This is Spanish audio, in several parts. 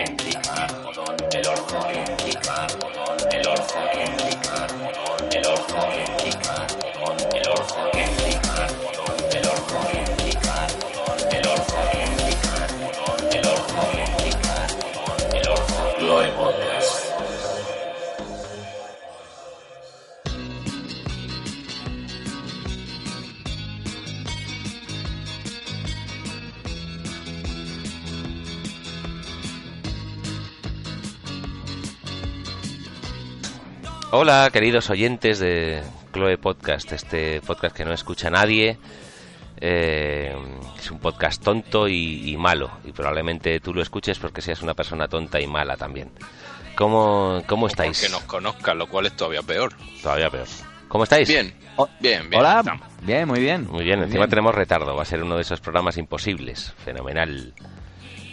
el orzo, el orzo, el orzo, Hola, queridos oyentes de Chloe Podcast, este podcast que no escucha nadie. Eh, es un podcast tonto y, malo, y probablemente tú lo escuches porque seas una persona tonta y mala también. ¿Cómo, cómo estáis? Que nos conozcan, lo cual es todavía peor. Todavía peor. ¿Cómo estáis? Bien, bien, bien. Hola, bien, muy bien. Muy bien, encima tenemos retardo, va a ser uno de esos programas imposibles, fenomenal.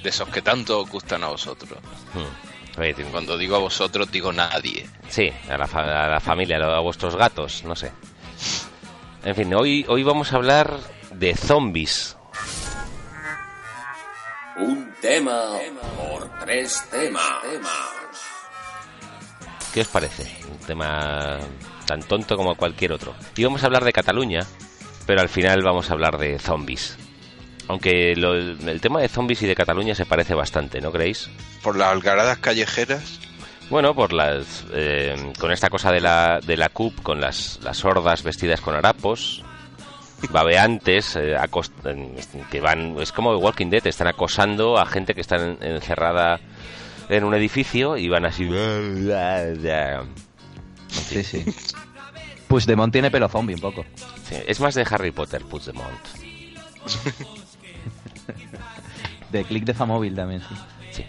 De esos que tanto gustan a vosotros. Hmm. Cuando digo a vosotros, digo nadie. Sí, a la, a la familia, a vuestros gatos, no sé. En fin, hoy, hoy vamos a hablar de zombies. Un tema por tres temas. ¿Qué os parece? Un tema tan tonto como cualquier otro. Y vamos a hablar de Cataluña, pero al final vamos a hablar de zombies. Aunque el tema de zombies y de Cataluña se parece bastante, ¿no creéis? Por las algaradas callejeras. Bueno, por las eh, con esta cosa de la, de la CUP, con las, las hordas vestidas con harapos, babeantes, eh, que van, es como Walking Dead, están acosando a gente que está encerrada en un edificio y van así. Sí, sí. Puigdemont tiene pelo zombie un poco. es más de Harry Potter, Puigdemont. de click de Famóvil también, sí.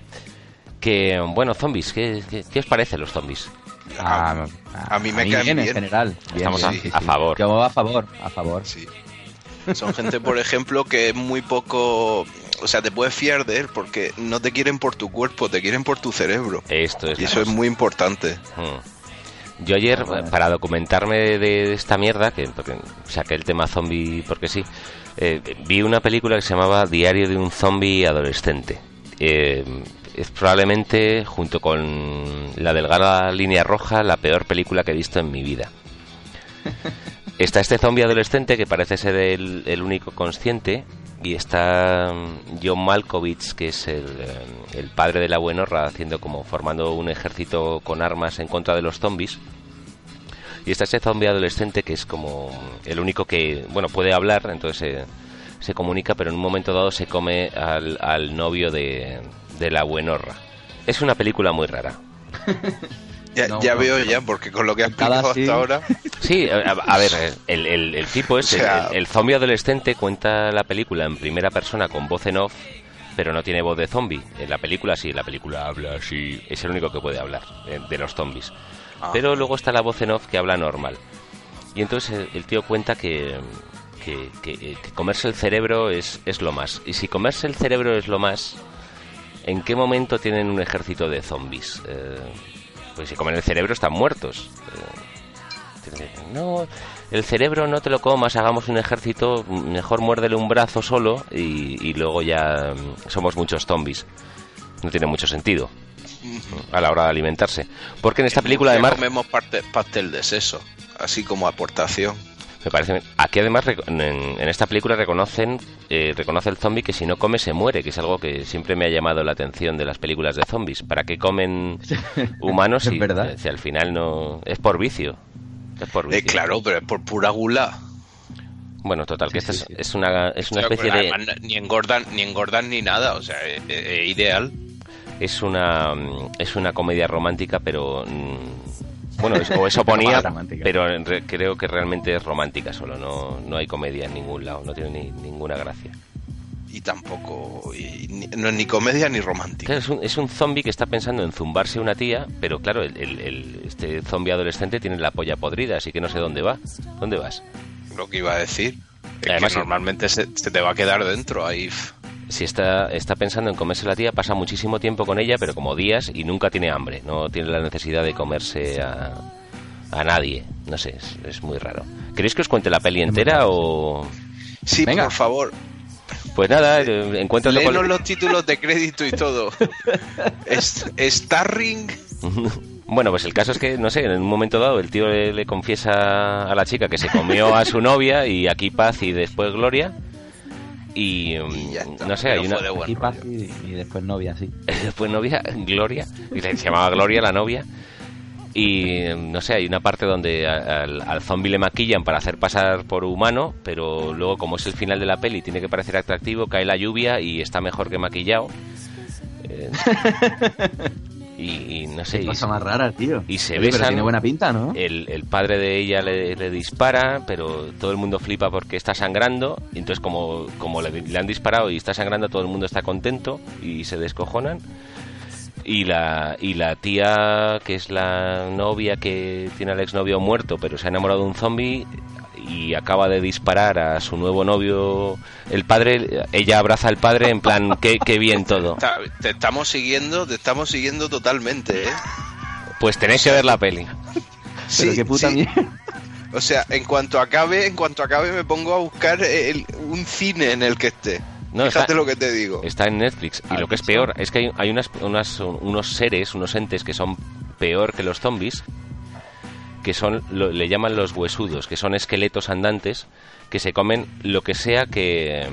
Que, bueno, zombies, ¿qué, os parece los zombies? A, mí me caen bien, en general. Estamos a, favor. Yo a favor, a favor. Sí. Son gente, por ejemplo, que es muy poco... O sea, te puedes fiar de él porque no te quieren por tu cuerpo, te quieren por tu cerebro. Esto es y eso es muy importante. Hmm. Yo ayer, para documentarme de esta mierda, que saqué el tema zombie porque sí, eh, vi una película que se llamaba Diario de un zombie adolescente. Eh, es probablemente, junto con la delgada línea roja, la peor película que he visto en mi vida. Está este zombie adolescente que parece ser el, único consciente y está mm, John Malkovich, que es el, eh, el, padre de la buenorra, haciendo como formando un ejército con armas en contra de los zombies. Y está ese zombie adolescente que es como el único que, bueno, puede hablar, entonces se, comunica, pero en un momento dado se come al, novio de, la buenorra. Es una película muy rara. Ya, veo ya, porque con lo que has explicado hasta ahora. Sí, a, ver, el, el, tipo es. el, zombie adolescente cuenta la película en primera persona con voz en off, pero no tiene voz de zombie. En la película sí, la película habla así. Es el único que puede hablar eh, de los zombies. Ah. Pero luego está la voz en off que habla normal. Y entonces el, tío cuenta que, que, comerse el cerebro es, es lo más. Y si comerse el cerebro es lo más, ¿en qué momento tienen un ejército de zombies? Eh, pues si comen el cerebro están muertos. Eh, no, el cerebro no te lo comas, hagamos un ejército, mejor muérdele un brazo solo y, y luego ya mm, somos muchos zombies. No tiene mucho sentido a la hora de alimentarse. Porque en esta película además... Comemos parte, pastel de seso, así como aportación. Me parece Aquí además en, esta película reconocen eh, reconoce el zombie que si no come se muere, que es algo que siempre me ha llamado la atención de las películas de zombies. ¿Para qué comen humanos si, si, al final no es por vicio? Es por eh, claro, pero es por pura gula. Bueno, total, que esta es, una, es una especie de... Ni engordan, ni engordan ni nada, o sea, es ideal es una es una comedia romántica, pero mm, bueno, o eso ponía, pero creo que realmente es romántica solo, no, no hay comedia en ningún lado, no tiene ni, ninguna gracia. Y tampoco, no es ni comedia ni romántica. es, un, es un zombie que está pensando en zumbarse una tía, pero claro, el, este zombie adolescente tiene la polla podrida, así que no sé dónde va. ¿Dónde vas? Lo que iba a decir. Además, normalmente se, se, te va a quedar dentro ahí si está, está pensando en comerse la tía, pasa muchísimo tiempo con ella, pero como días y nunca tiene hambre, no tiene la necesidad de comerse a, a nadie. No sé, es, muy raro. ¿Queréis que os cuente la peli entera o...? Sí, por favor. Pues nada, eh, encuentro Léenos los títulos de crédito y todo. Es- Starring. Bueno, pues el caso es que, no sé, en un momento dado el tío le, le confiesa a la chica que se comió a su novia y aquí paz y después gloria. Y, Y ya está. no sé, hay una... y, y después novia, sí. después novia, Gloria, y se llamaba Gloria la novia. Y mm, no sé, hay una parte donde al, al zombie le maquillan para hacer pasar por humano, pero luego, como es el final de la peli, tiene que parecer atractivo, cae la lluvia y está mejor que maquillado. Eh, y, y no sé, Qué y, cosa más rara, tío. y se Oye, pero besan. tiene buena pinta, ¿no? el, el padre de ella le, le dispara, pero todo el mundo flipa porque está sangrando. Y entonces, como, como le, le han disparado y está sangrando, todo el mundo está contento y se descojonan. Y la, y la tía, que es la novia que tiene al exnovio muerto, pero se ha enamorado de un zombie y acaba de disparar a su nuevo novio, el padre, ella abraza al padre en plan, qué, qué bien todo. Te estamos siguiendo, te estamos siguiendo totalmente, ¿eh? Pues tenéis que ver la peli. Pero qué puta sí. mierda. O sea, en cuanto acabe, en cuanto acabe me pongo a buscar el- un cine en el que esté. No, Fíjate está- lo que te digo. Está en Netflix. Y Ah, lo que es sí. peor es que hay, hay unas, unas- unos seres, unos entes que son peor que los zombies, que son, lo- le llaman los huesudos, que son esqueletos andantes que se comen lo que sea que,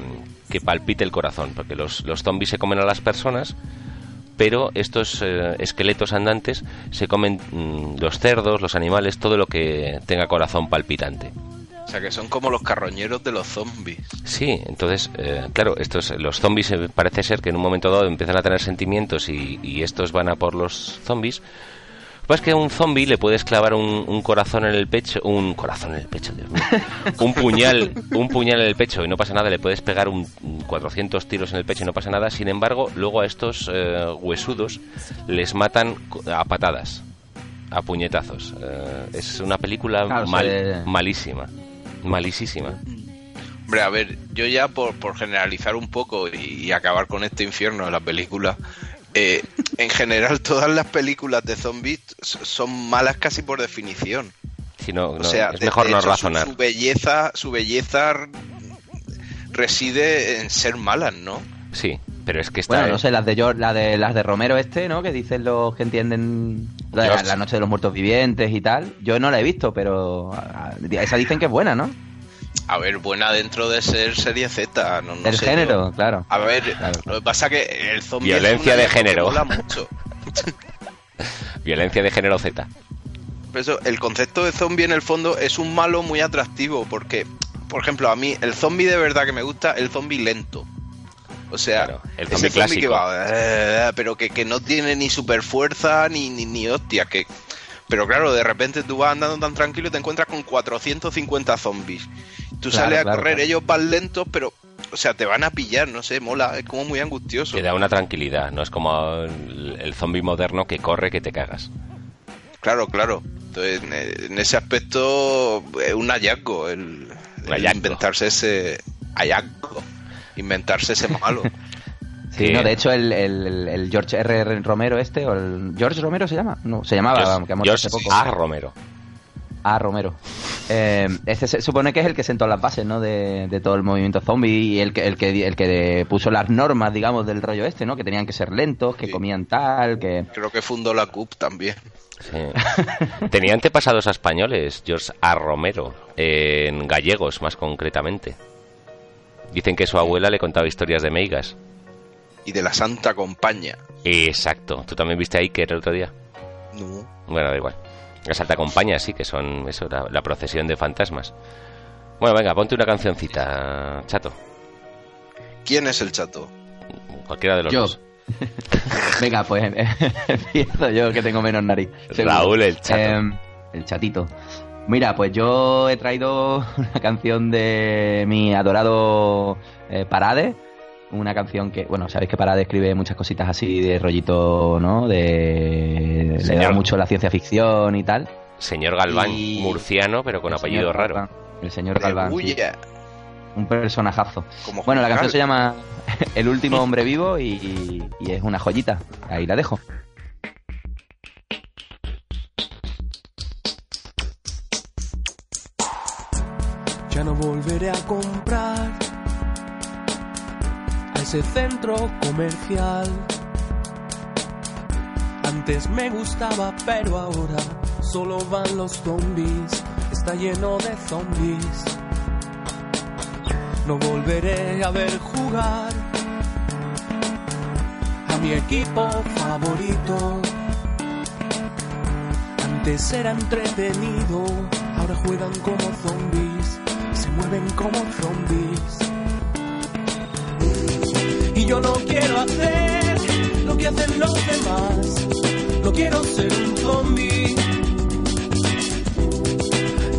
que palpite el corazón. Porque los, los zombies se comen a las personas, pero estos eh, esqueletos andantes se comen mm, los cerdos, los animales, todo lo que tenga corazón palpitante. O sea, que son como los carroñeros de los zombies. Sí, entonces, eh, claro, estos, los zombies eh, parece ser que en un momento dado empiezan a tener sentimientos y, y estos van a por los zombies. Pues que a un zombie le puedes clavar un, un corazón en el pecho, un corazón en el pecho, Dios mío, un puñal, un puñal en el pecho y no pasa nada, le puedes pegar un, un 400 tiros en el pecho y no pasa nada. Sin embargo, luego a estos eh, huesudos les matan a patadas, a puñetazos. Eh, es una película Claro, mal- se- malísima, malísima. Hombre, a ver, yo ya por, por generalizar un poco y, y acabar con este infierno de la película, eh, en general todas las películas de zombies son malas casi por definición. Si no, O sea, es de- mejor de no hecho, razonar. Su, belleza, su belleza reside en ser malas, ¿no? Sí, pero es que está. Bueno, no sé, las de, George- la de las de Romero este, ¿no? Que dicen los que entienden la, la- noche de los muertos vivientes y tal. Yo no la he visto, pero a- a- esa dicen que es buena, ¿no? A ver, buena dentro de ser serie Z, no, no sé género, yo. claro. A ver, Claro. lo que pasa es que el zombie Violencia es una de género. mola mucho. Violencia de género Z. Por eso, el concepto de zombie en el fondo es un malo muy atractivo porque, por ejemplo, a mí el zombie de verdad que me gusta, el zombie lento. O sea, Claro, el ese zombie zombie que clásico. va, eh, pero que, que no tiene ni super fuerza ni, ni, ni hostia, que... Pero claro, de repente tú vas andando tan tranquilo y te encuentras con 450 zombies. Tú Claro, sales a claro, correr, claro. ellos van lentos, pero... O sea, te van a pillar, no sé, mola, es como muy angustioso. Te da una tranquilidad, no es como el, el zombie moderno que corre que te cagas. Claro, claro. Entonces, en- ese aspecto es un hallazgo el, el hallazgo. inventarse ese hallazgo, inventarse ese malo. Sí, no, de hecho el, el- el George R. R. Romero este, o el George Romero se llama, no, se llamaba, George- vamos, que ha muerto George hace poco. A. Romero. Ah, Romero. Eh, este se supone que es el que sentó las bases, ¿no? De, de todo el movimiento zombie y el que, el que el que puso las normas, digamos, del rollo este, ¿no? Que tenían que ser lentos, que Sí. comían tal, que Creo que fundó la CUP también. Sí. Tenía antepasados a españoles, George A. Romero, en gallegos más concretamente. Dicen que su abuela le contaba historias de meigas. Y de la Santa Compañía. Exacto. ¿Tú también viste ahí que era el otro día? No. Bueno, da igual. La Santa Compañía, sí, que son eso, la, la procesión de fantasmas. Bueno, venga, ponte una cancioncita, chato. ¿Quién es el chato? Cualquiera de los yo. dos. Venga, pues empiezo yo que tengo menos nariz. seguro. Raúl, el chato. Em, el chatito. Mira, pues yo he traído una canción de mi adorado eh, Parade. Una canción que, bueno, sabéis que Parade escribe muchas cositas así de rollito, ¿no? De. Le da mucho la ciencia ficción y tal. Señor Galván, Y- murciano, pero con El apellido raro. Galván, El señor Galván. sí. Un personajazo. como Bueno, la canción se llama El último hombre vivo y, y es una joyita. Ahí la dejo. ya no volveré a comprar ese centro comercial. Antes me gustaba, pero ahora solo van los zombies. Está lleno de zombies. No volveré a ver jugar a mi equipo favorito. Antes era entretenido, ahora juegan como zombies, se mueven como zombies. Yo no quiero hacer lo que hacen los demás, no quiero ser un zombie.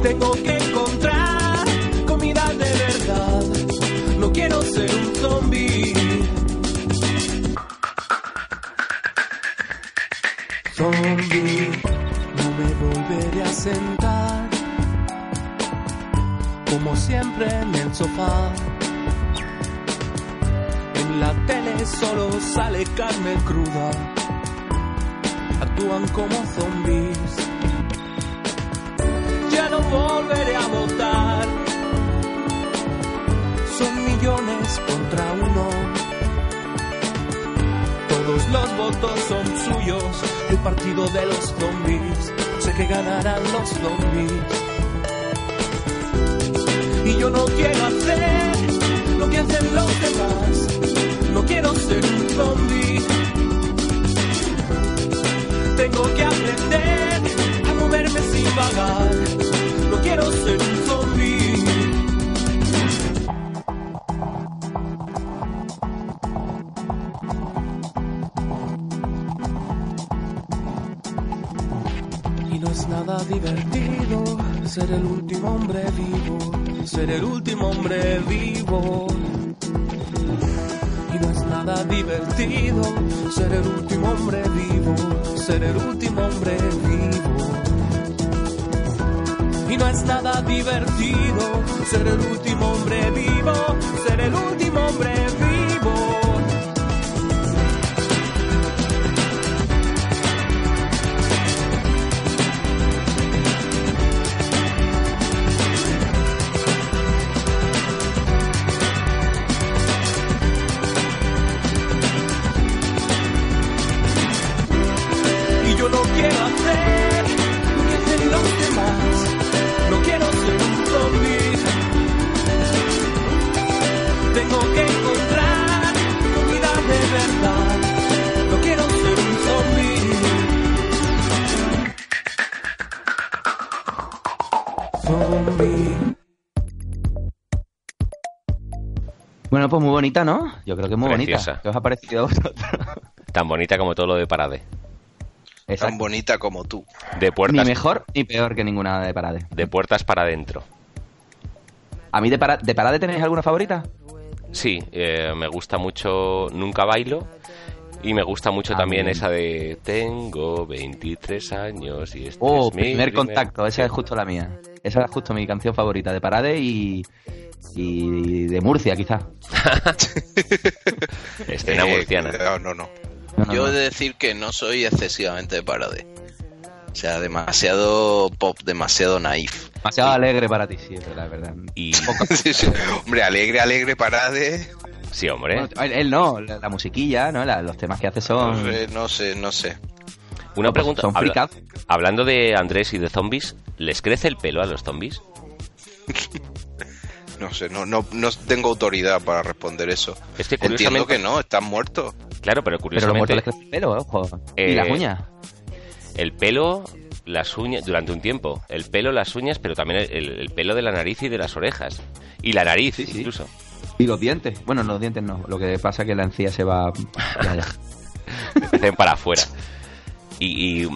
Tengo que encontrar comida de verdad, no quiero ser un zombie. Zombie, no me volveré a sentar como siempre en el sofá. Tele solo sale carne cruda. Actúan como zombies. Ya no volveré a votar. Son millones contra uno. Todos los votos son suyos. El partido de los zombies. Sé que ganarán los zombies. Y yo no quiero hacer lo que hacen los demás. No quiero ser un zombie. Tengo que aprender a moverme sin vagar. No quiero ser un zombie. Y no es nada divertido ser el último hombre vivo, ser el último hombre vivo. Divertido ser el último hombre vivo, ser el último hombre vivo. Y no es nada divertido ser el último hombre vivo, bonita, ¿no? Yo creo que es muy Preciosa. bonita. ¿Qué os ha parecido a vosotros? Tan bonita como todo lo de Parade. Tan Exacto. bonita como tú. De Ni puertas, mejor ni peor que ninguna de Parade. de puertas para adentro. ¿A mí de, para, de Parade tenéis alguna favorita? Sí, eh, me gusta mucho Nunca Bailo. Y me gusta mucho Ah, también bien. esa de Tengo 23 años y este Oh, es mi primer contacto, esa es justo la mía. Esa es justo mi canción favorita de Parade y, y de Murcia, quizá. Escena Eh, murciana. cuidado, no, no. No, no, Yo no. he de decir que no soy excesivamente de parade. O sea, demasiado pop, demasiado naif. Demasiado alegre para ti, sí, es verdad, es verdad. Y Sí, sí. Hombre, alegre, alegre, parade. sí, hombre. Bueno, él, él no, la, la musiquilla, ¿no? La- los temas que hace son... No sé, no sé, no sé. Una pregunta. son habla- hablando de Andrés y de zombies, ¿les crece el pelo a los zombies? No sé, no, no, no tengo autoridad para responder eso. Es que Entiendo que no, están muertos. Claro, pero Pero los muertos curiosamente les crece el pelo, ojo. Eh, Y las uñas. el pelo, las uñas, durante un tiempo, el pelo, las uñas, pero también el, el- el pelo de la nariz y de las orejas. Y la nariz, Sí, sí. incluso. Y los dientes. Bueno, los dientes no. Lo que pasa es que la encía se va... Hacen para afuera. Y, y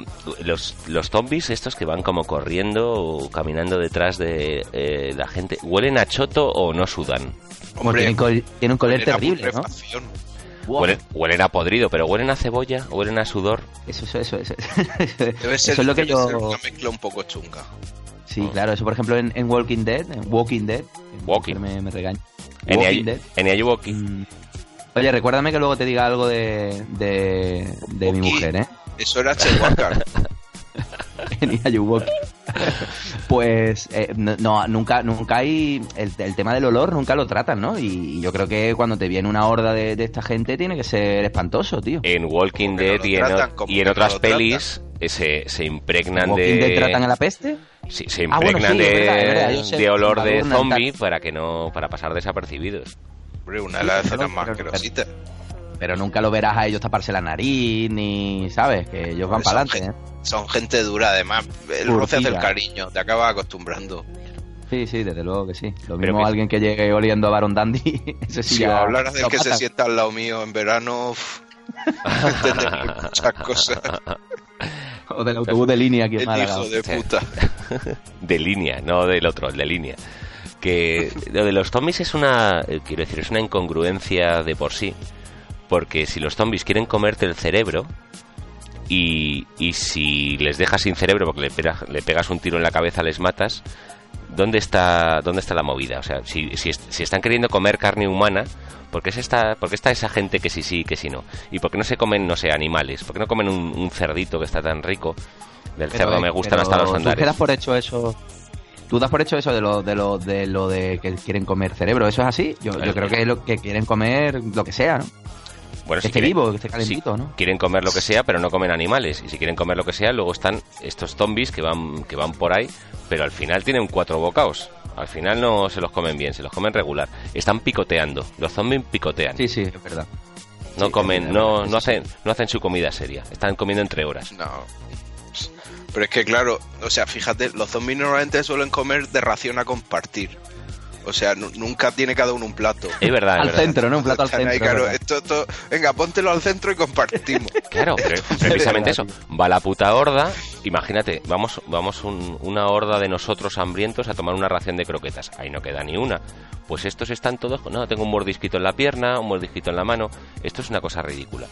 los, los zombies, estos que van como corriendo o caminando detrás de eh, la gente, ¿huelen a choto o no sudan? Como tienen, col- tienen un color terrible, ¿no? Huelen, huelen a podrido, pero huelen a cebolla, huelen a sudor. Eso, eso, eso, eso. Debe ser, eso es lo que debe yo... una mezcla un poco chunga. Sí, claro, eso por ejemplo en, en Walking Dead, en Walking Dead, Walking. Me, me regaña. En Walking Dead. Ayuwoki. Mm. Oye, recuérdame que luego te diga algo de, de, de mi mujer, ¿eh? Eso era Chewbacca. En Ayuwoki. pues eh, no, no, nunca nunca hay el, el tema del olor nunca lo tratan, ¿no? Y, yo creo que cuando te viene una horda de, de esta gente tiene que ser espantoso, tío. En Walking Dead no y en, tratan, como y en otras pelis se, se impregnan ¿Walking Dead de... tratan a la peste? Sí, se Ah, bueno, impregnan sí, de, verdad, verdad, de olor de zombie para que no para pasar desapercibidos. Hombre, una de las escenas más asquerositas. Pero nunca lo verás a ellos taparse la nariz, ni, ¿sabes? Que ellos van para adelante, ¿eh? Son gente dura, además. El roce hace el cariño, te acabas acostumbrando. Sí, sí, desde luego que sí. Lo Pero mismo que- alguien que llegue oliendo a Baron Dandy, ese sí Si ya hablaras del que se sienta al lado mío en verano, muchas cosas. O del autobús de línea aquí en El Málaga. hijo de puta. de línea, no del otro, el de línea. Que lo de los zombies es una, eh, quiero decir, es una incongruencia de por sí. Porque si los zombies quieren comerte el cerebro y, y si les dejas sin cerebro porque le, pega- le pegas un tiro en la cabeza, les matas, ¿dónde está, dónde está la movida? O sea, si, si, si están queriendo comer carne humana, ¿por qué, se está, ¿por qué está esa gente que sí sí, que sí no? ¿Y por qué no se comen, no sé, animales? ¿Por qué no comen un, un cerdito que está tan rico? Del Pero, cerdo me eh, gustan hasta los ¿Tú andares. quedas por hecho eso? ¿Tú das por hecho eso de lo de lo de lo de que quieren comer cerebro? ¿Eso es así? Yo, yo creo que es lo que quieren comer lo que sea, ¿no? Bueno, Que esté quieren- vivo, que esté calentito, ¿no? Quieren comer lo que sea, pero no comen animales. Y si quieren comer lo que sea, luego están estos zombies que van, que van por ahí, pero al final tienen cuatro bocaos. Al final no se los comen bien, se los comen regular. Están picoteando. Los zombies picotean. Sí, sí, es verdad. no sí, comen, verdad, no, no hacen, no hacen su comida seria. Están comiendo entre horas. No. Pero es que, claro, o sea, fíjate, los zombies normalmente suelen comer de ración a compartir. O sea, nu- nunca tiene cada uno un plato. Es verdad, es Al verdad. centro, ¿no? Un plato al centro. ahí, claro, esto, esto- venga, póntelo al centro y compartimos. Claro, pre- precisamente eso. Va la puta horda. Imagínate, vamos, vamos un- una horda de nosotros hambrientos a tomar una ración de croquetas. Ahí no queda ni una. Pues estos están todos. No, tengo un mordisquito en la pierna, un mordisquito en la mano. Esto es una cosa ridícula.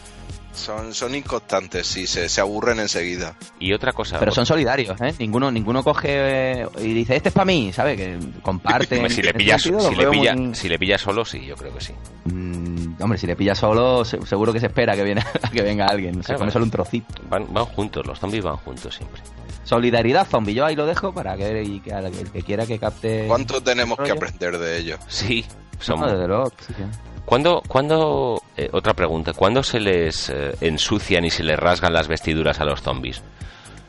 Son, son inconstantes, sí, se, se aburren enseguida. Y otra cosa. Pero son solidarios, ¿eh? Ninguno, ninguno coge eh, y dice, este es para mí, ¿sabes? Que comparten. Si le pillas, sentido, si le pilla, muy- si le pillas solo, sí, yo creo que sí. Mm, hombre, si le pillas solo, se- seguro que se espera que, viene, que venga alguien. Se Claro, come vale. solo un trocito. Van, van juntos, los zombies van juntos siempre. Solidaridad zombie, yo ahí lo dejo para que, y que el que quiera que capte. ¿Cuánto tenemos que aprender de ellos? Sí, son. No, desde luego, sí, sí. ¿Cuándo, cuándo- eh, otra pregunta, ¿cuándo se les eh, ensucian y se les rasgan las vestiduras a los zombies?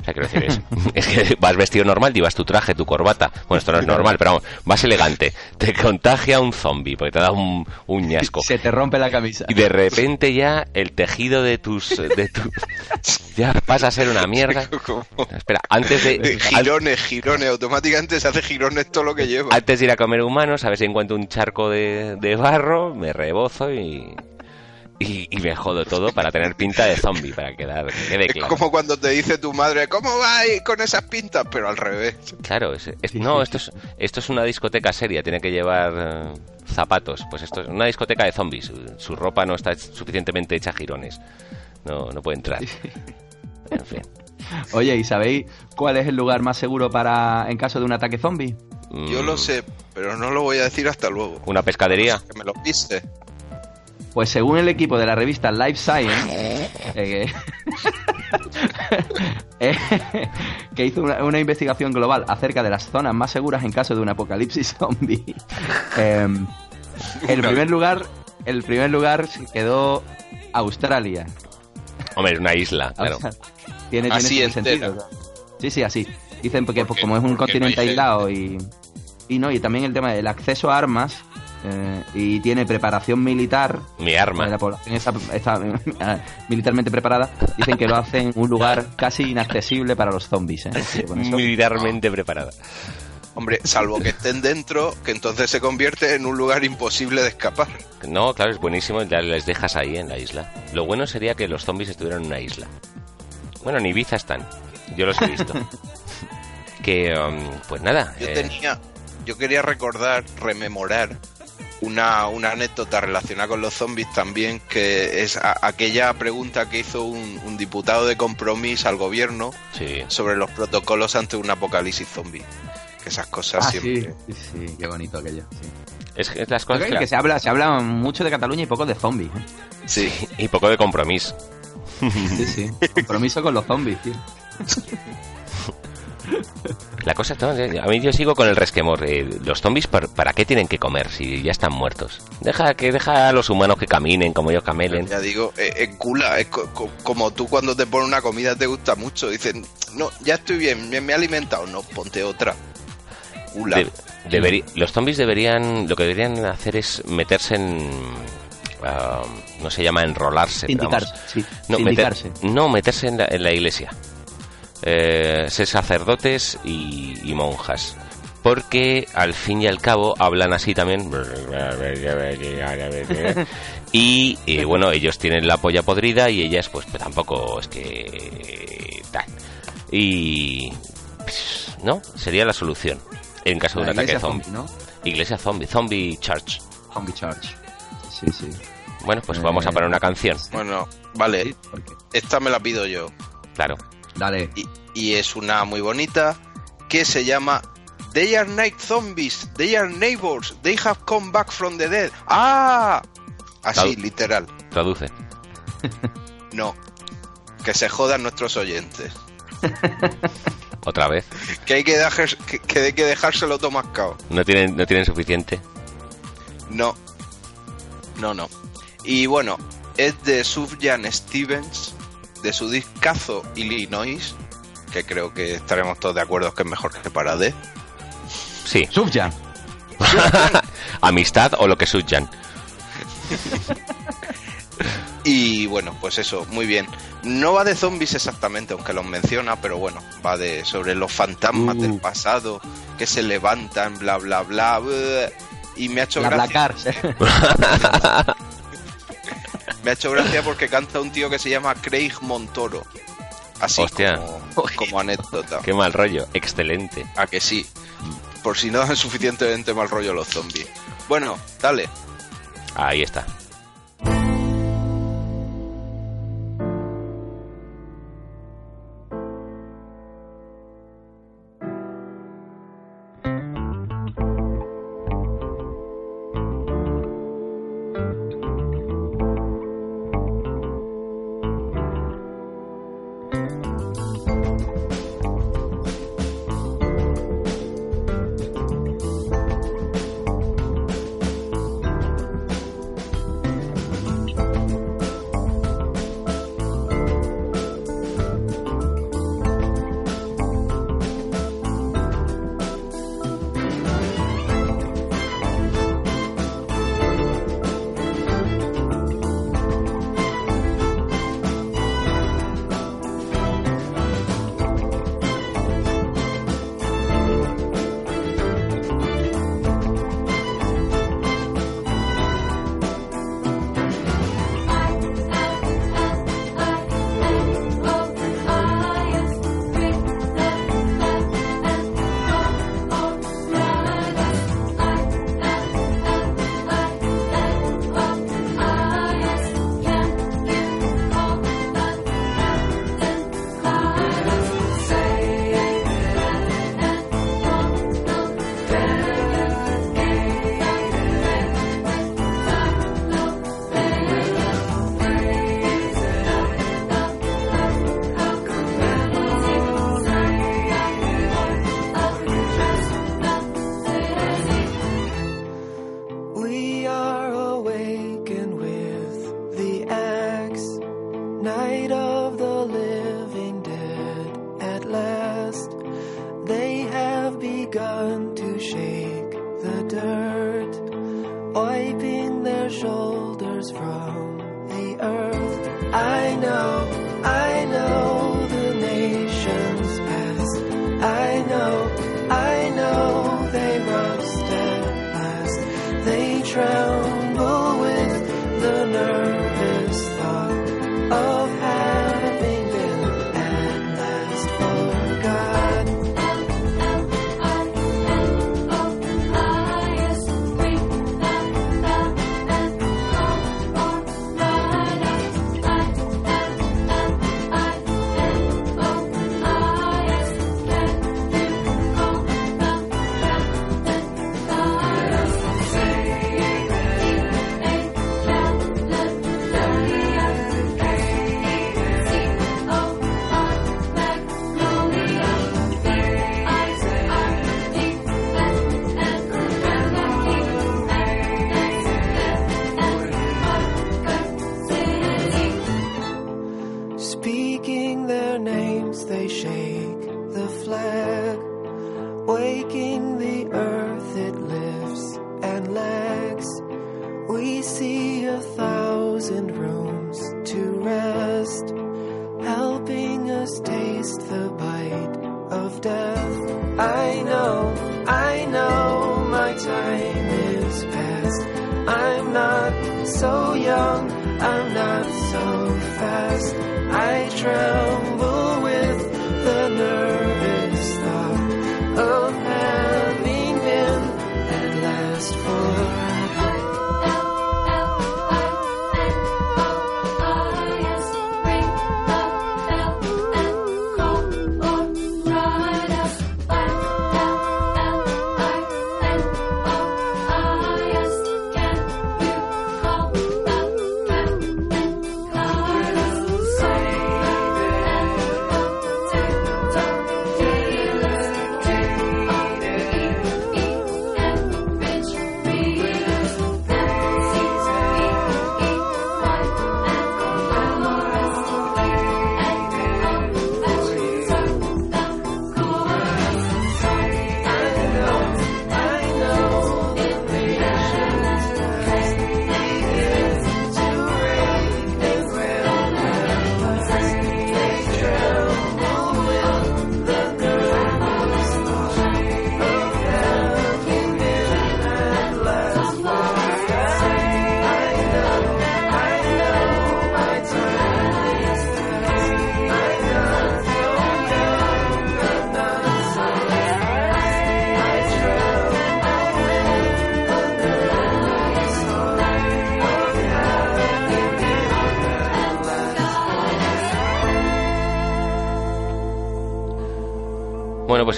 O sea, quiero decir, es, es que vas vestido normal, llevas tu traje, tu corbata. Bueno, esto no es normal, pero vamos, vas elegante. Te contagia un zombie porque te da un, un ñasco. Se te rompe la camisa. Y de repente ya el tejido de tus... De tu, ya pasa a ser una mierda. Espera, antes de... Girones, girones, automáticamente se hace girones todo lo que lleva. Antes de ir a comer humanos, a ver si encuentro un charco de, de barro, me rebozo y, y, y me jodo todo para tener pinta de zombie, para quedar, que quede Es claro. como cuando te dice tu madre, ¿cómo va ahí con esas pintas? Pero al revés. Claro, es- es- no, esto es, esto es una discoteca seria, tiene que llevar eh, zapatos. Pues esto es una discoteca de zombies, su, su ropa no está suficientemente hecha girones. No, no puede entrar. En fin. Oye, ¿y sabéis cuál es el lugar más seguro para en caso de un ataque zombie? Yo Mm, lo sé, pero no lo voy a decir hasta luego. Una pescadería. Que me lo viste. Pues según el equipo de la revista Life Science, eh, eh, que hizo una, una investigación global acerca de las zonas más seguras en caso de un apocalipsis zombie, eh, el primer lugar, el primer lugar quedó Australia. Hombre, es una isla, claro. Tiene, tiene Así sentido. Sí, sí, así. Dicen porque ¿Por qué? como es un Porque no continente aislado y, y no y también el tema del acceso a armas eh, y tiene preparación militar Mi arma. la población está, está, eh, militarmente preparada, dicen que lo hacen un lugar casi inaccesible para los zombies. ¿eh? Militarmente preparada. Hombre, salvo que estén dentro, que entonces se convierte en un lugar imposible de escapar. No, claro, es buenísimo, ya les dejas ahí en la isla. Lo bueno sería que los zombies estuvieran en una isla. Bueno, en Ibiza están, yo los he visto. que, um, pues nada. Yo eh, tenía, yo quería recordar, rememorar una, una anécdota relacionada con los zombies también, que es a- aquella pregunta que hizo un, un diputado de compromiso al gobierno Sí, sobre los protocolos ante un apocalipsis zombie. Que esas cosas Ah, siempre. sí, sí, qué bonito aquello. sí. es que es las cosas que se habla, se habla mucho de Cataluña y poco de zombies. ¿eh? Sí. y poco de compromiso. Sí, sí. Compromiso con los zombies, tío. La cosa, no, a mí yo sigo con el resquemor. eh, los zombies, ¿para, para qué tienen que comer si ya están muertos? Deja que deja a los humanos que caminen como ellos camelen. Ya digo, eh, es cula, es co- co- como tú cuando te pones una comida te gusta mucho. Dicen, no, ya estoy bien, me, me he alimentado. No, ponte otra. De- deberi- los zombies deberían, lo que deberían hacer es meterse en, ah, no se llama enrolarse, pero vamos. Sindicarse, sí. no, meter- no meterse en la, en la iglesia, Eh, ser sacerdotes y, y monjas, porque al fin y al cabo hablan así también y eh, bueno ellos tienen la polla podrida y ellas pues tampoco es que tal y no sería la solución en caso de un ataque zombie. ¿no? Iglesia zombie, zombie church. Zombie Church. Sí, sí. Bueno, pues Eh, vamos a poner una canción, Bueno, vale, esta me la pido yo. claro. Dale. Y, y es una muy bonita que se llama They are night zombies, they are neighbors, they have come back from the dead. ¡Ah! Así, Tradu- literal. Traduce. No. Que se jodan nuestros oyentes. Otra vez. Que hay que, dejar, que, que hay que dejárselo todo mascado. No tienen, no tienen suficiente. No. No, no. Y bueno, es de Sufjan Stevens, de su discazo Illinois, que creo que estaremos todos de acuerdo que es mejor que Parade. Sí. Subjan. Amistad o lo que suyan. Y bueno, pues eso, muy bien. No va de zombies exactamente, aunque los menciona, pero bueno, va de sobre los fantasmas Uh. del pasado que se levantan, bla bla bla. Y me ha hecho La gracia. Me ha hecho gracia porque canta un tío que se llama Craig Montoro. Así Hostia. como, como anécdota. Qué mal rollo. Excelente. A que sí. Por si no dan suficientemente mal rollo los zombies. Bueno, dale. Ahí está.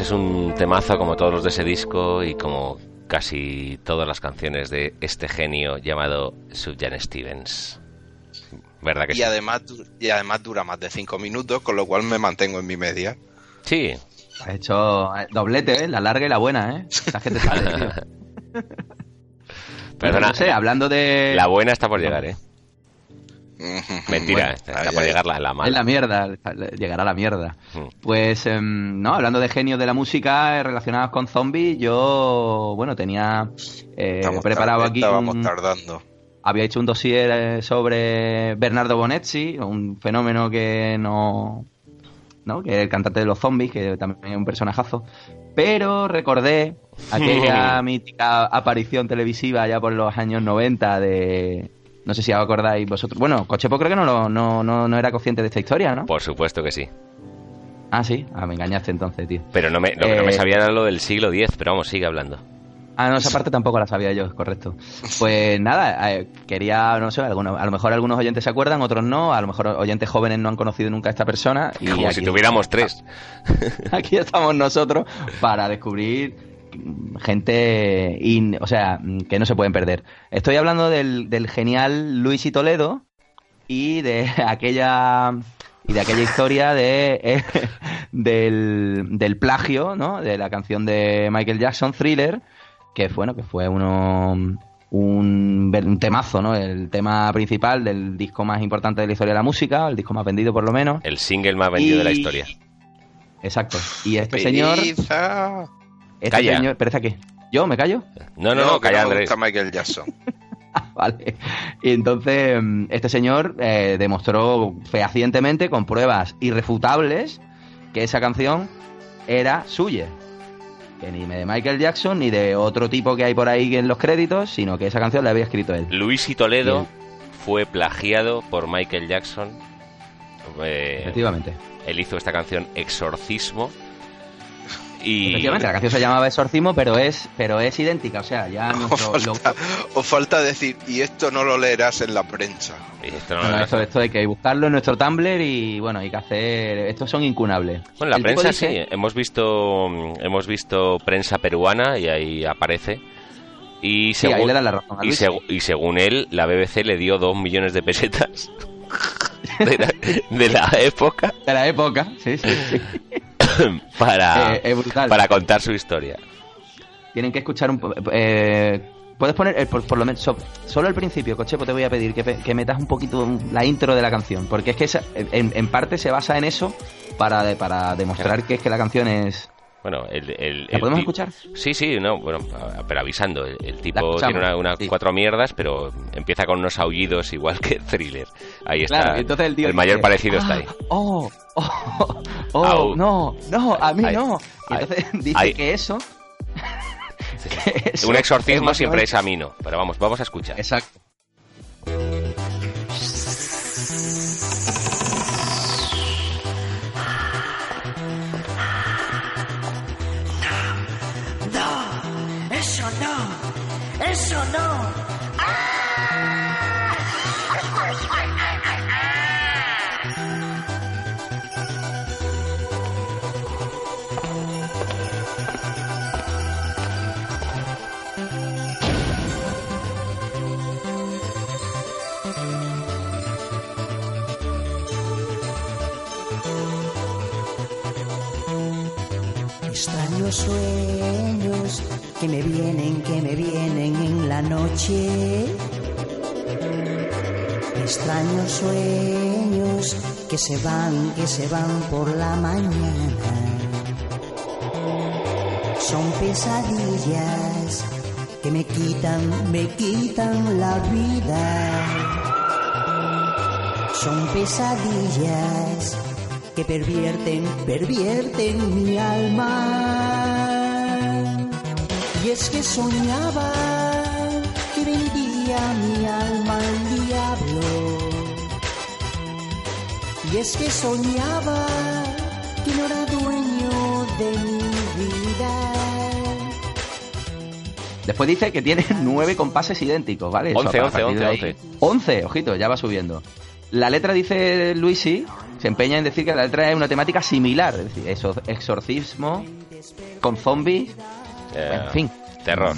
Es un temazo como todos los de ese disco y como casi todas las canciones de este genio llamado Sufjan Stevens. ¿Verdad que Y sí? además, y además dura más de 5 minutos, con lo cual me mantengo en mi media. Sí, Has hecho eh, doblete, ¿eh? La larga y la buena, ¿eh? La gente sabe, tío. perdona. No sé, hablando de... La buena está por llegar, ¿eh? Mentira, Bueno, está, ahí, por llegar la, la Es mala. la mierda, llegará la mierda. Mm. Pues, em, no, hablando de genios de la música eh, relacionados con zombies, yo, bueno, tenía eh, Estamos preparado aquí Estábamos un, tardando. había hecho un dossier eh, sobre Bernardo Bonetti, un fenómeno que no, no, que es el cantante de los zombies, que también es un personajazo. Pero recordé aquella mítica aparición televisiva ya por los años 90 de no sé si os acordáis vosotros. Bueno, Cochepo creo que no, lo- no, no, no era consciente de esta historia, ¿no? Por supuesto que sí. Ah, sí. Ah, me engañaste entonces, tío. Pero no me, lo que no me Eh, sabía era lo del siglo X, pero vamos, sigue hablando. Ah, no, esa parte tampoco la sabía yo, correcto. Pues nada, eh, quería, no sé, algunos, a lo mejor algunos oyentes se acuerdan, otros no, a lo mejor oyentes jóvenes no han conocido nunca a esta persona. Y Como aquí- si tuviéramos tres. Aquí estamos nosotros para descubrir gente, in- o sea, que no se pueden perder. Estoy hablando del, del genial Luis y Toledo y de aquella y de aquella historia de eh, del, del plagio, ¿no? De la canción de Michael Jackson, Thriller, que bueno, que fue uno un, un temazo, ¿no? El tema principal del disco más importante de la historia de la música, el disco más vendido por lo menos. El single más vendido de la historia. Exacto. Y este señor. Este Calla. señor, ¿parece que yo me callo? No, no, no, calla, me Andrés. gusta Michael Jackson. Vale. Y entonces mm, este señor eh, demostró fehacientemente, con pruebas irrefutables, que esa canción era suya. Que ni de Michael Jackson ni de otro tipo que hay por ahí en los créditos, sino que esa canción la había escrito él. Luis y Toledo fue plagiado por Michael Jackson. Eh, Efectivamente. él hizo esta canción Exorcismo. Y Efectivamente, la canción se llamaba Exorcismo, pero es, pero es idéntica. O sea, ya Os nuestro, lo- falta, os falta decir, y esto no lo leerás en la prensa. y esto no Bueno, lo- esto, esto hay que buscarlo en nuestro Tumblr y bueno, hay que hacer. Estos son incunables. Bueno, la prensa dice- sí, hemos visto hemos visto prensa peruana y ahí aparece. Y Sí, ahí según, le dan la razón a y, segu- y según él, la BBC le dio dos millones de pesetas de la, de la época De la época, sí, sí. sí. para, Eh, brutal. para contar su historia. Tienen que escuchar un po- eh, Puedes poner, el- por, por lo menos, so- solo al principio, Cochepo, te voy a pedir que, que metas un poquito la intro de la canción, porque es que esa- en, en parte se basa en eso para, de- para demostrar que es que la canción es... Bueno, el, el, ¿La el podemos escuchar? Sí, sí, no, bueno, pero avisando. El, el tipo tiene una, una- sí. cuatro mierdas, pero empieza con unos aullidos igual que thriller. Ahí está. Claro, y entonces el tío mayor dice, parecido está "Ah, ahí. Oh, oh, oh, Au. no, no, a mí Ay, no. Y ay, entonces dice ay. que eso... Un exorcismo es siempre es amino. Pero vamos, vamos a escuchar. Exacto. Que me vienen, que me vienen en la noche. Extraños sueños que se van, que se van por la mañana. Son pesadillas que me quitan, me quitan la vida. Son pesadillas que pervierten, pervierten mi alma. Y es que soñaba que vendía mi alma al diablo. Y es que soñaba que no era dueño de mi vida. Después dice que tiene nueve compases idénticos, ¿vale? Eso, Once, a once, partir de once, ahí- Once, ojito, ya va subiendo. La letra dice Luisi, se empeña en decir que la letra es una temática similar, es decir, exorcismo con zombies, Eh, en fin. Terror.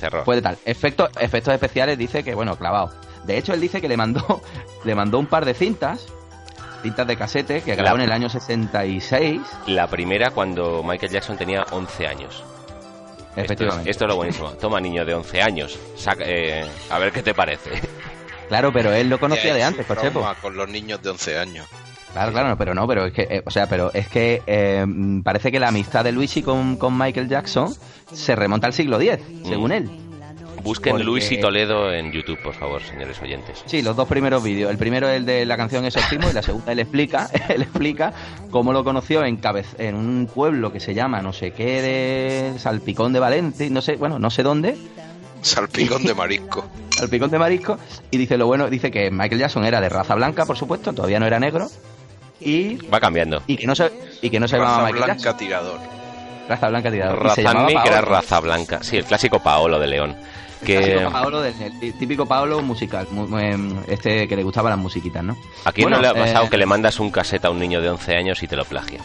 Terror. Puede tal. Efectos, efectos especiales dice que, bueno, clavado. De hecho, él dice que le mandó, le mandó un par de cintas, cintas de casete, que grabó en el año 66. La primera cuando Michael Jackson tenía 11 años. Esto es, Efectivamente. esto es lo buenísimo. Toma, niño de 11 años. saca- eh, a ver qué te parece. Claro, pero él lo conocía de es antes, Cochepo. con los niños de 11 años. Claro, claro, no, pero no, pero es que, eh, o sea, pero es que eh, parece que la amistad de Luigi con, con Michael Jackson se remonta al siglo X, según Mm. él. Busquen Porque- Luis y Toledo en YouTube, por favor, señores oyentes. Sí, los dos primeros vídeos. El primero es el de la canción Exorcismo y la segunda él explica, él explica cómo lo conoció en Cabez- en un pueblo que se llama no sé qué de Salpicón de Valente, no sé, bueno, no sé dónde, Salpicón de marisco. Salpicón de Marisco y dice lo bueno, dice que Michael Jackson era de raza blanca, por supuesto, todavía no era negro y Va cambiando. y que no se y que no se llamaba Raza blanca tirador. raza blanca tirador. Raza negra, Paolo. raza blanca. Sí, el clásico Paolo de León. Que Típico Paolo del- el típico Paolo musical, mu- em, este que le gustaban las musiquitas, ¿no? a quién Bueno, no le ha pasado eh, que le mandas un cassette a un niño de 11 años y te lo plagia.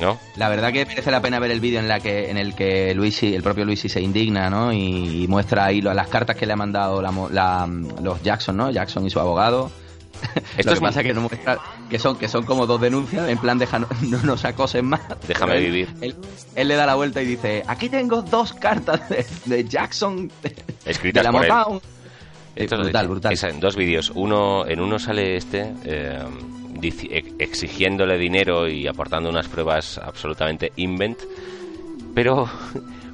¿No? La verdad que merece la pena ver el vídeo en la que en el que Luisi, el propio Luisi se indigna, ¿no? Y, y muestra ahí lo- las cartas que le ha mandado la mo- la- los Jackson, ¿no? Jackson y su abogado. Esto lo es que pasa que no muestra que son que son como dos denuncias en plan deja no, no nos acosen más. Déjame él- vivir. Él, él le da la vuelta y dice aquí tengo dos cartas de, de Jackson de, Escritas de la por él. Motown". Esto es brutal, brutal. es en dos vídeos. Uno, en uno sale este eh, exigiéndole dinero y aportando unas pruebas absolutamente invent, pero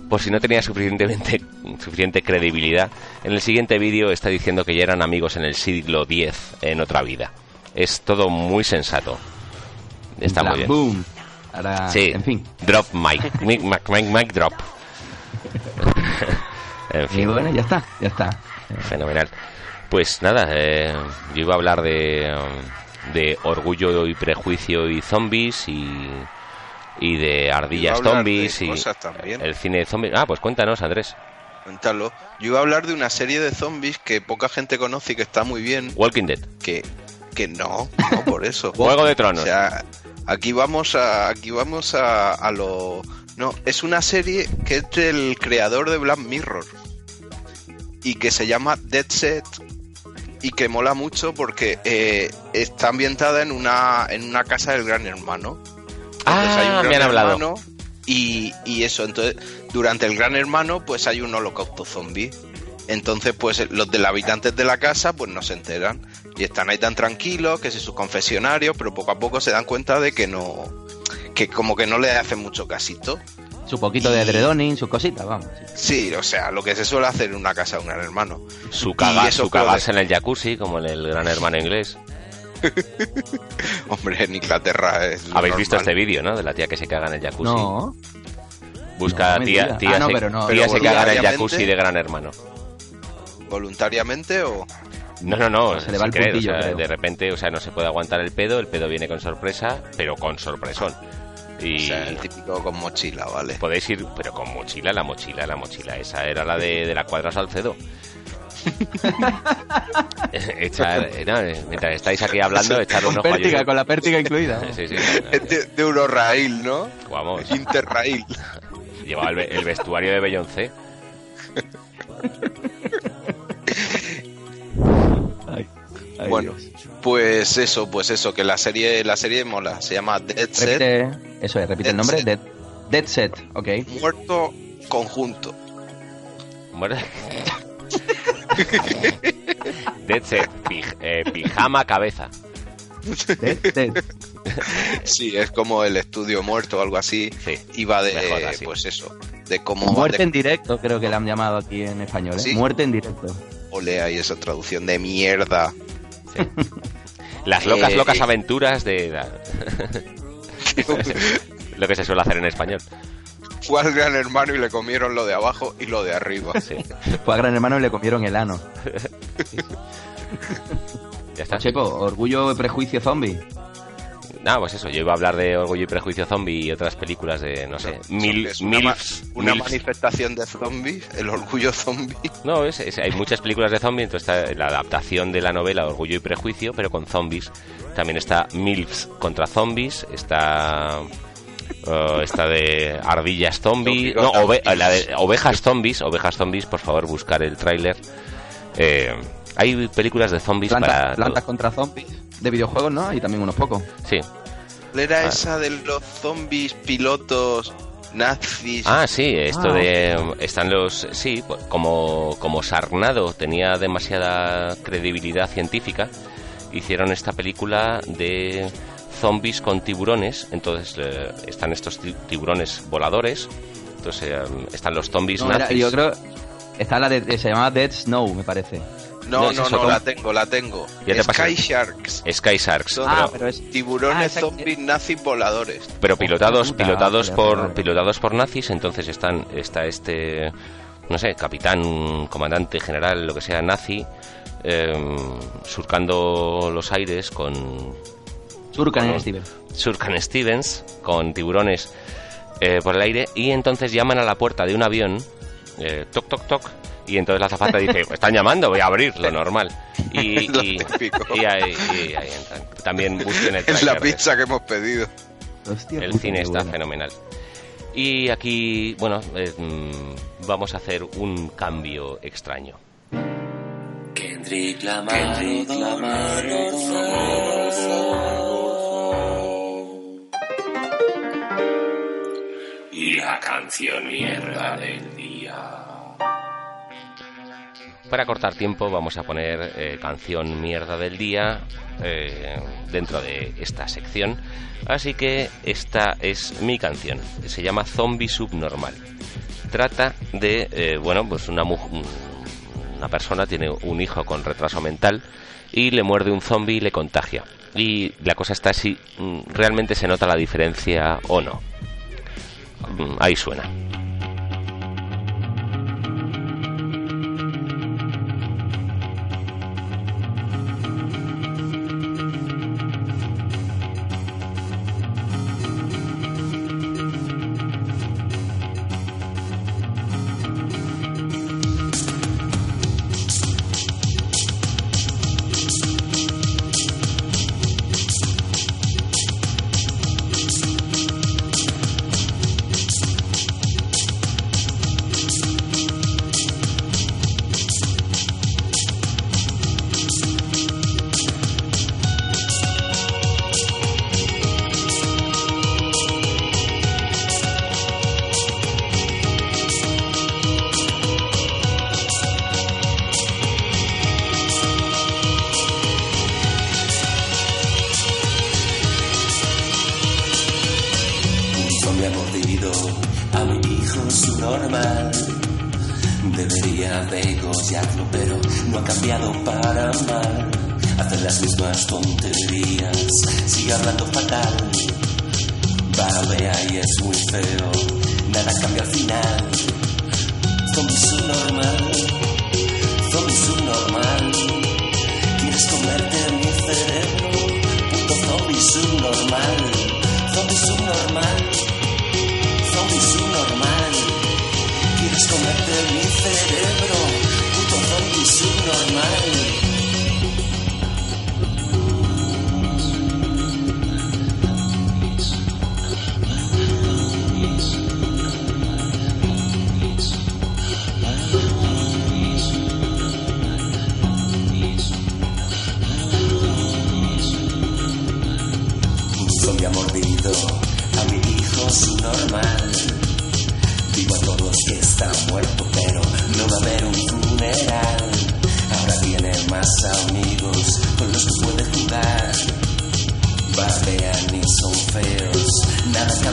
por si no tenía suficientemente suficiente credibilidad, en el siguiente vídeo está diciendo que ya eran amigos en el siglo X en otra vida. Es todo muy sensato. Está muy bien. boom. Ahora, Sí, en fin. drop mic, mic, mic, mic, mic drop. en Y fin. bueno, ya está, ya está. Fenomenal. Pues nada, eh, yo iba a hablar de, um, de orgullo y prejuicio y zombies y, y de ardillas zombies y el cine de zombies. Ah, pues cuéntanos, Andrés. Cuéntalo. Yo iba a hablar de una serie de zombies que poca gente conoce y que está muy bien. Walking Dead. Que, que no, no por eso. Juego de Tronos. O sea, aquí vamos a, aquí vamos a, a lo. No, es una serie que es del creador de Black Mirror y que se llama Dead Set y que mola mucho porque eh, está ambientada en una en una casa del Gran Hermano. Entonces hay un Ah, Gran me han hablado. Hermano y, y eso, entonces durante el Gran Hermano pues hay un holocausto zombie Entonces, pues los de los habitantes de la casa, pues no se enteran. Y están ahí tan tranquilos, que si sus confesionarios, pero poco a poco se dan cuenta de que no, que como que no le hacen mucho casito. Su poquito de edredoning, sus cositas, vamos. sí. Sí, o sea, lo que se suele hacer en una casa de un gran hermano. Su, caga, su puede- cagarse en el jacuzzi, como en el gran hermano inglés. Hombre, en Inglaterra es. lo Habéis visto este vídeo, ¿no? De la tía que se caga en el jacuzzi. No. Busca No, tía, tía, Ah, no, se, pero no. tía Pero se caga en el jacuzzi de gran hermano. ¿Voluntariamente o.? No, no, no, Se le va sin el querer, puntillo, o sea, creo. de repente, o sea, no se puede aguantar el pedo, el pedo viene con sorpresa, pero con sorpresón. O Y sea, el típico con mochila, ¿vale? podéis ir, pero con mochila, la mochila, la mochila, esa era la de, de la cuadra Salcedo. Echar, eh, no, eh, mientras estáis aquí hablando, echar un Con ojo pértiga, con la pértiga incluida. Sí, sí, de, de Eurorail, ¿no? vamos, Interrail. llevaba el, el vestuario de Beyoncé. Ay, ay, Bueno, Dios. pues eso, pues eso, que la serie, la serie mola. Se llama Dead Set, Repite, eso es, repite el Dead nombre. Set. Dead, Dead Set, ok. muerto conjunto. Bueno. Dead set, pij- eh, pijama cabeza. Dead. Sí, es como el estudio muerto o algo así. Sí, Y va de, mejor así. pues eso, de cómo Muerte de en directo, creo que la han llamado aquí en español. ¿eh? Sí. Muerte en directo. olea y esa traducción de mierda. Las locas, Eh, locas eh. aventuras de... Lo que se suele hacer en español. Fue al gran hermano y le comieron lo de abajo y lo de arriba. Sí, Fue a Gran Hermano y le comieron el ano. ya está. Checo, orgullo y prejuicio zombie. Nada, pues eso, yo iba a hablar de Orgullo y Prejuicio Zombie y otras películas de, no sé, mil, es una, manifestación de zombies, el orgullo zombie. No, es- es- hay muchas películas de zombies, entonces está la adaptación de la novela Orgullo y Prejuicio, pero con zombies. También está MILFs contra zombies, está... eh, está de ardillas zombie, no, ove- la de ovejas zombies, ovejas zombies, por favor, buscar el tráiler. Eh, hay películas de zombies Plantas, para... plantas todo. contra zombies. De videojuegos, ¿no? Y también unos pocos. Sí. ¿Cuál era Ah. esa de los zombies pilotos nazis? Ah, sí, esto Ah, de están los sí, pues, como como Sarnado tenía demasiada credibilidad científica, hicieron esta película de zombies con tiburones, entonces eh, están estos ti- tiburones voladores, entonces eh, están los zombies No, era- nazis. yo creo. Está la de. Se llama Dead Snow, me parece. no, no, no, la tengo, la tengo. Sky pasa. Sharks. Sky Sharks, Son- Ah, pero, es. Tiburones Ah, zombies nazis voladores. pero pilotados puta, pilotados por pilotados por nazis, entonces están está este no sé, capitán, comandante, general, lo que sea, nazi, eh, surcando los aires con Surcan Bueno. en Steven. Surcan Stevens con tiburones eh, por el aire y entonces llaman a la puerta de un avión, eh, toc, toc, toc, y entonces la azafata dice, están llamando, voy a abrir, lo normal. Y, Lo y, típico. y ahí, y ahí entran. También busquen el Es la pizza que hemos pedido. Hostia, el cine está fenomenal. Y aquí, bueno, eh, mm, vamos a hacer un cambio extraño. Kendrick Lamar, Kendrick Lamar, Y la canción mierda del día. Para cortar tiempo vamos a poner eh, canción mierda del día eh, dentro de esta sección. Así que esta es mi canción. Se llama Zombie Subnormal. Trata de, eh, bueno, pues una, una persona tiene un hijo con retraso mental y le muerde un zombie y le contagia. Y la cosa está si mm, realmente se nota la diferencia o no. Ahí suena. Zombie ha mordido a mi hijo su normal. Debería degollarlo, pero no ha cambiado para mal. Hace las mismas tonterías, sigue hablando fatal. Babea y es muy feo, nada cambia al final. Zombie subnormal, zombie subnormal. ¿Quieres comerte mi cerebro? Puto zombie subnormal, zombie subnormal, ¿Quieres comerte mi cerebro? Puto zombie subnormal.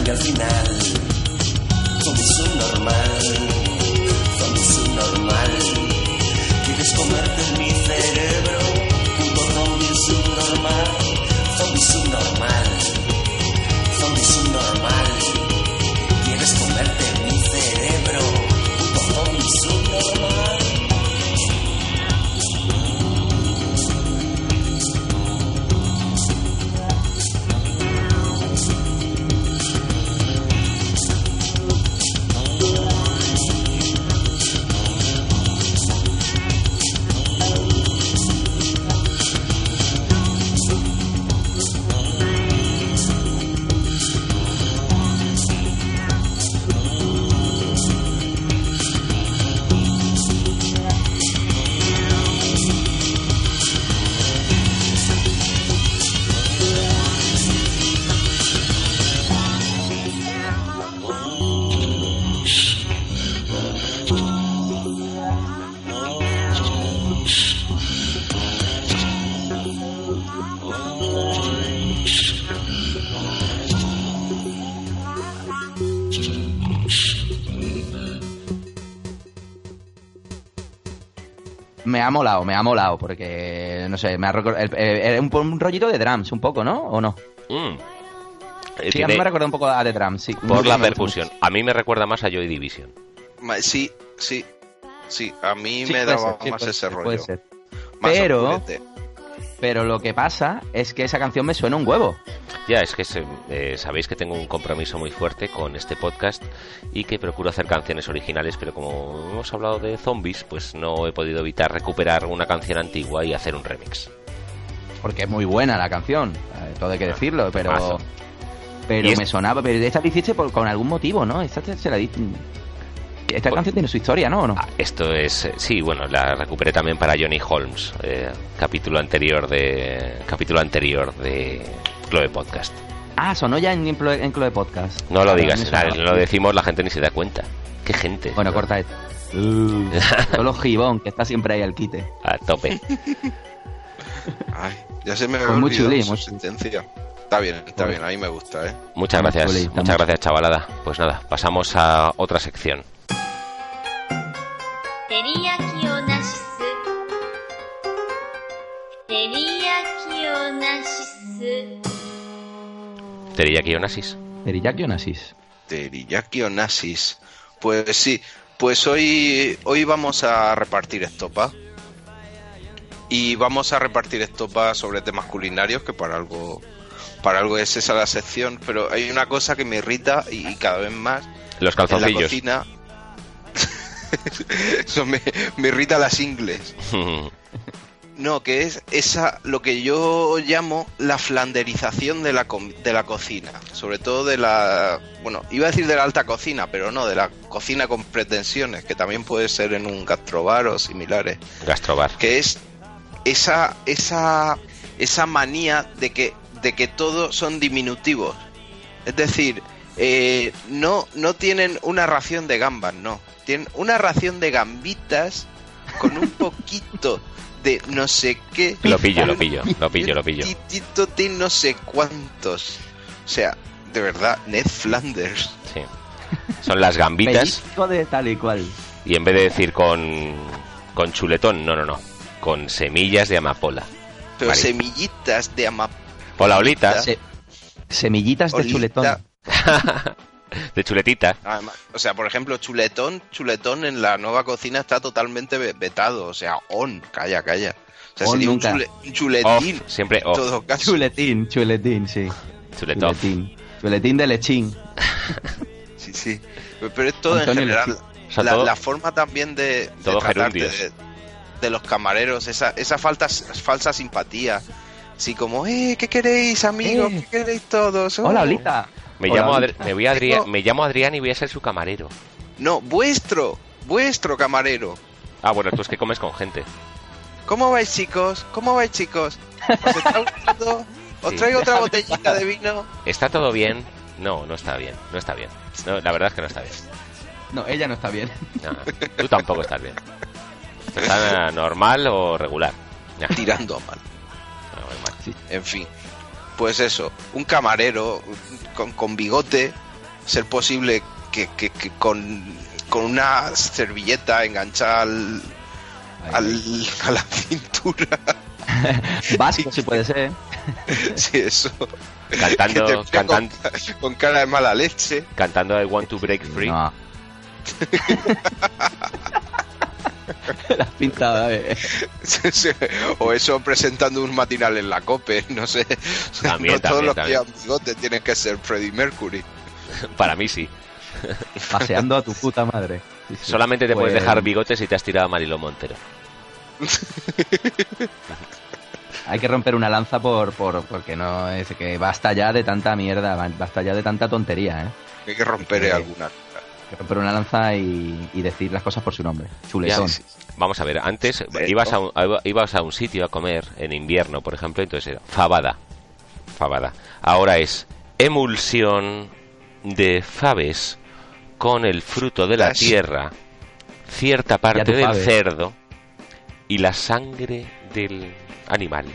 Cambia al final. Zombie subnormal, zombie ha molado, me ha molado, porque, no sé, me ha eh, un, un rollito de drums, un poco, ¿no? ¿O no? Mm. Eh, Sí, a mí tiene- me recuerda un poco a The Drums, sí. por la percusión. A mí me recuerda más a Joy Division. Sí, sí, sí. A mí Sí, me daba ser, sí, más ese ser, rollo. puede ser. Más Pero- oscurete. Pero lo que pasa es que esa canción me suena un huevo. Ya, es que se- eh, sabéis que tengo un compromiso muy fuerte con este podcast y que procuro hacer canciones originales, pero como hemos hablado de zombies, pues no he podido evitar recuperar una canción antigua y hacer un remix. Porque es muy buena la canción, eh, todo hay que decirlo, pero... Pero me sonaba, pero esta la hiciste por, con algún motivo, ¿no? Esta se la di- Esta Pues- canción tiene su historia, ¿no? ¿O no? Ah, esto es, eh, sí, bueno, la recuperé también para Johnny Holmes, eh, capítulo anterior de capítulo anterior de Chloe Podcast. Ah, sonó ya en, en Clo- en Chloe Podcast. No lo digas, claro, sonaba. lo decimos, la gente ni se da cuenta. Qué gente. Bueno, corta esto. Solo Gibón, que está siempre ahí al quite. A tope. Ay, ya se me Pues había muy su muy sentencia. Está bien, está bien, a mí me gusta, ¿eh? Muchas gracias, muchas gracias, chavalada. Pues nada, pasamos a otra sección. 照り焼きオナシス照り焼きオナシス Teriyaki Onasis. Teriyaki Onassis. Teriyaki Onassis. Pues sí, pues hoy, hoy vamos a repartir estopa. Y vamos a repartir estopa sobre temas culinarios, que para algo, para algo es esa la sección, pero hay una cosa que me irrita y, y cada vez más Los en la calzoncillos. cocina. Eso me, me irrita las ingles. No, que es esa lo que yo llamo la flanderización de la, de la cocina, sobre todo de la, bueno, iba a decir de la alta cocina, pero no, de la cocina con pretensiones, que también puede ser en un gastrobar o similares, Gastrobar. que es esa esa esa manía de que de que todos son diminutivos, es decir, eh, no no tienen una ración de gambas, no, tienen una ración de gambitas con un poquito de no sé qué. Lo pillo, lo pillo, lo pillo, lo pillo. Titito de no sé cuántos. O sea, de verdad, Ned Flanders. Sí. Son las gambitas de tal y cual. y en vez de decir con, con chuletón, no, no, no. Con semillas de amapola. Pero semillitas de amapola. Hola, olita. Se- semillitas de Olita. chuletón. de chuletita. Además, o sea, por ejemplo, chuletón, chuletón en la nueva cocina está totalmente ve- vetado. O sea, on, calla, calla. O sea, On sería un, nunca. chule- un chuletín. Off, siempre off. todo caso. Chuletín, chuletín, sí. Chuletón. Chuletín. Chuletín de lechín. Sí, sí. Pero es todo Antonio en general. O sea, la, todo- la forma también de, de todo de, de los camareros, esa, esa falta, falsa simpatía. Así como, eh, ¿qué queréis, amigos? Eh. ¿Qué queréis todos? Oh. Hola, Olita. Me Hola, llamo. Adri- me, voy a Adrián, me llamo Adrián y voy a ser su camarero. No, vuestro, vuestro camarero. Ah, bueno, tú es que comes con gente. ¿Cómo vais, chicos? ¿Cómo vais, chicos? ¿Os está gustando? ¿Os Sí. traigo otra botellita de vino? ¿Está todo bien? No, no está bien. No está bien. No, la verdad es que no está bien. No, ella no está bien. No, tú tampoco estás bien. ¿Está normal o regular? No, Tirando a mal. no, mal. En fin. Pues eso, un camarero con, con bigote, ser posible que, que- que con, con una servilleta enganchada al, al- a la cintura. Vasco, si puede ser. sí, eso. Cantando- Que te vea cantan- con, con cara de mala leche. Cantando I Want to Break Free. No. La has pintado, eh. o eso presentando un matinal en la COPE, no sé. También, no todos también, los también. que bigote tienen que ser Freddie Mercury. Para mí sí. Paseando a tu puta madre. Sí, sí. Solamente te puedes Pues, dejar bigotes si te has tirado a Mariló Montero. Hay que romper una lanza por, por porque no es que basta ya de tanta mierda, basta ya de tanta tontería, ¿eh? Hay que romper Sí. alguna. Romper una lanza y, y decir las cosas por su nombre. Chuletón. Vamos a ver, antes Sí, ibas a, un, ibas a un sitio a comer en invierno, por ejemplo, entonces era fabada. Fabada. Ahora es emulsión de faves con el fruto de la Flash. tierra, cierta parte del cerdo y la sangre del animal.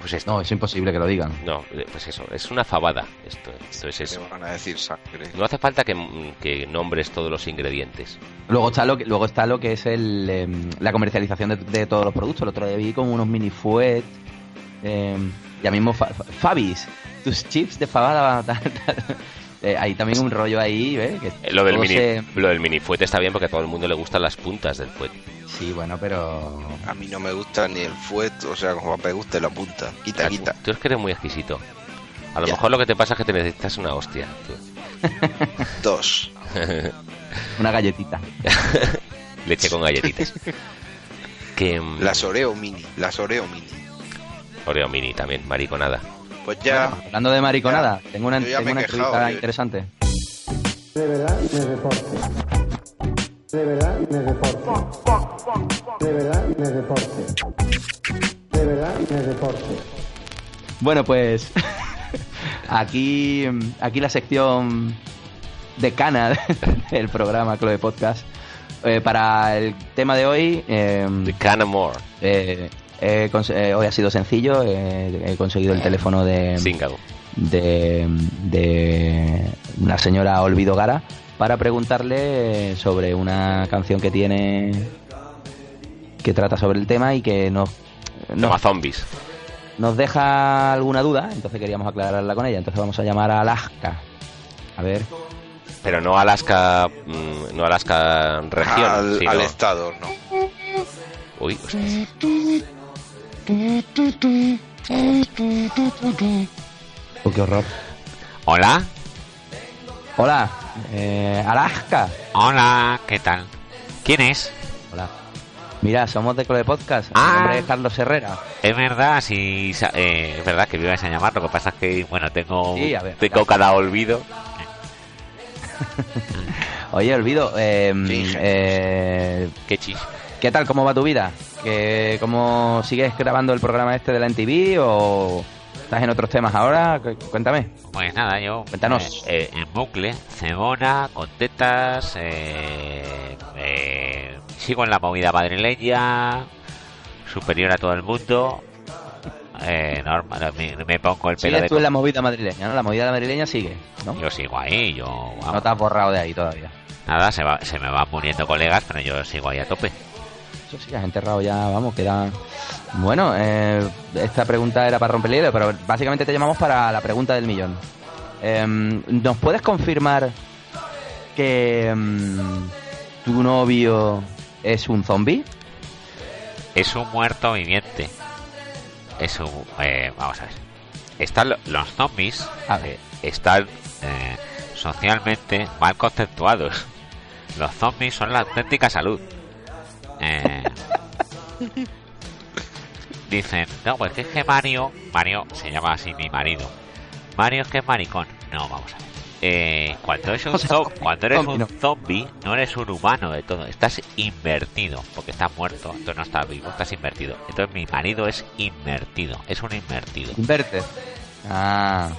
Pues esto. No, es imposible que lo digan. No, eh, pues eso, es una fabada. Esto, esto es ¿Qué eso. van a decir sangre? No hace falta que, que nombres todos los ingredientes. Luego está lo que, luego está lo que es el, em, la comercialización de, de todos los productos. El otro día vi como unos mini fuet. em, ya mismo fa- fa- Fabis, tus chips de fabada. tal, tal. Eh, hay también un rollo ahí, ¿ves? Que Eh, Lo del, mini, se- lo del mini fuete está bien porque a todo el mundo le gustan las puntas del fuete. Sí, bueno, pero A mí no me gusta ni el fuet, o sea, como me gusta la punta. Quita, Ah, quita. Tú es que eres muy exquisito. A lo Ya. mejor lo que te pasa es que te necesitas una hostia. tú. Dos. una galletita. Leche con galletitas. que mm, Las Oreo mini, las Oreo mini. Oreo mini también, mariconada. Pues ya, Hablando de mariconada, tengo una, ya tengo me he una quejado, entrevista interesante. De verdad me reporte. De verdad me reporte. De verdad me reporte. De verdad me reporte. Bueno, pues aquí, aquí la sección decana del programa Chloe Podcast. Eh, para el tema de hoy, eh, The Canamore. eh, he cons- eh, hoy ha sido sencillo. eh, he conseguido el teléfono de, de, de una señora Olvido Gara para preguntarle sobre una canción que tiene que trata sobre el tema y que nos, nos Toma zombies. nos deja alguna duda, entonces queríamos aclararla con ella. Entonces vamos a llamar a Alaska. A ver, Pero no Alaska, mm, no Alaska región, al, sino... al estado, ¿no? Uy, hostia. Oh, qué horror. Hola, Hola, eh, Alaska. hola, ¿qué tal? ¿Quién es? Hola. Mira, somos de Cole Podcast. Mi Ah. nombre es Carlos Herrera. Es verdad, sí, eh, es verdad que me ibas a llamar, lo que pasa es que, bueno, tengo, Sí, ver. Tengo cada olvido. Oye, Olvido, eh, eh, Qué chis. ¿qué tal? ¿Cómo va tu vida? ¿Que, ¿Cómo sigues grabando el programa este de la NTV o estás en otros temas ahora? Cu- Cuéntame. Pues nada, yo Cuéntanos. eh, eh, en bucle, cebona, con tetas, eh, eh, sigo en la movida madrileña, superior a todo el mundo, eh, normal, me, me pongo el pelo Sigues de... tú en la movida madrileña, ¿no? La movida madrileña sigue, ¿no? Yo sigo ahí, yo... vamos. No te has borrado de ahí todavía. Nada, se, va, se me van muriendo colegas, pero yo sigo ahí a tope. Eso sí, has enterrado ya, vamos, queda... Bueno, eh, esta pregunta era para romper el hielo, pero básicamente te llamamos para la pregunta del millón. Em, ¿Nos puedes confirmar que em, tu novio es un zombie? Es un muerto viviente. Es un... eh, vamos a ver. Están lo- los zombies, eh, están eh, socialmente mal conceptuados. Los zombies son la auténtica salud. Eh, dicen, no, pues que es que Mario, Mario se llama así mi marido. Mario es que es maricón. No, vamos a ver. Eh, cuando, es un zo- cuando eres un zombie, no eres un humano de todo. Estás invertido, porque estás muerto, entonces no estás vivo, estás invertido. Entonces mi marido es invertido, es un invertido. Inverte. Ah,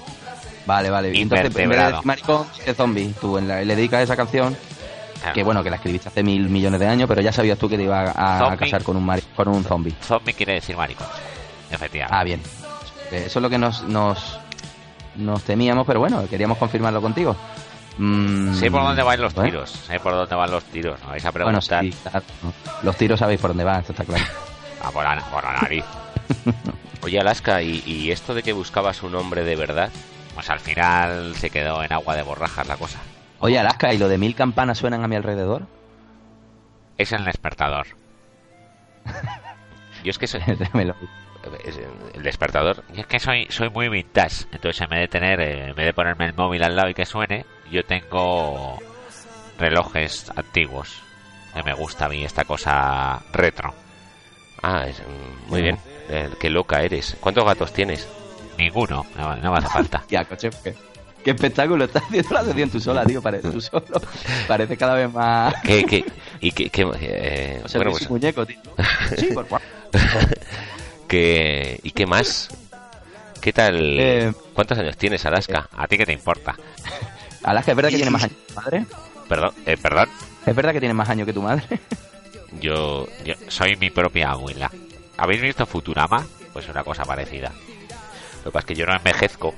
vale, vale. Invertebrado. maricón, dice zombie. Tú en la- le dedicas esa canción, que bueno, que la escribiste hace mil millones de años, pero ya sabías tú que te iba a, Zombie. casar con un, mari- con un zombie. Zombie quiere decir maricón. Efectivamente. Ah, bien. Eh, Eso es lo que nos, nos, nos temíamos, pero bueno, queríamos confirmarlo contigo. Mm, Sé por dónde van los tiros, sé por dónde van los tiros, no vais a Bueno, sí. Los tiros sabéis por dónde van, esto está claro. Ah, por, la, por la nariz. Oye, Alaska, ¿y, y esto de que buscabas un hombre de verdad? Pues al final se quedó en agua de borrajas la cosa. Oye, Alaska, ¿y lo de mil campanas suenan a mi alrededor? Es el despertador. Yo es que soy... El despertador... Y es que soy, soy muy vintage. Entonces, en vez de tener, eh, en vez de ponerme el móvil al lado y que suene, yo tengo relojes antiguos. Que me gusta a mí esta cosa retro. Ah, es- mm, muy bien. Eh, qué loca eres. ¿Cuántos gatos tienes? Ninguno, no, no me hace falta. Ya, coche, qué, qué espectáculo estás haciendo la sección tú sola, tío. Parece, tú solo. Parece cada vez más. ¿Qué, qué, y qué, qué- eh, O sea, bueno, pues, muñeco, tío. Sí, por favor. ¿qué- ¿y qué más? ¿Qué tal? Eh, ¿Cuántos años tienes, Alaska? ¿A ti qué te importa? Alaska, ¿es verdad que tiene más años que tu madre? Perdón, eh, perdón. ¿Es verdad que tiene más años que tu madre? Yo... Yo soy mi propia abuela. ¿Habéis visto Futurama? Pues una cosa parecida. Lo que pasa es que yo no envejezco.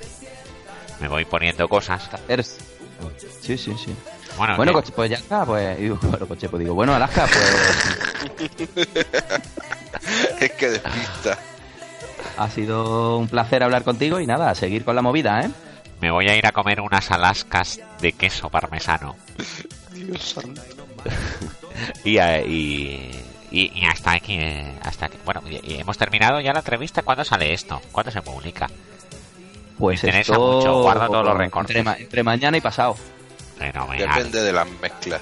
Me voy poniendo cosas. Sí, sí, sí. Bueno, Bueno, coche, pues ya está, pues. digo, Bueno, coche, pues digo, bueno, Alaska, pues. es que despista. Ha sido un placer hablar contigo y nada, a seguir con la movida, ¿eh? me voy a ir a comer unas alascas de queso parmesano. Dios santo. Y, eh, y- Y, y hasta aquí, eh, hasta aquí. Bueno, y, y hemos terminado ya la entrevista. ¿Cuándo sale esto? ¿Cuándo se publica? Pues interesa esto- mucho, guarda todos los recortes. Entre, ma- entre mañana y pasado. Fenomenal. Depende de las mezclas.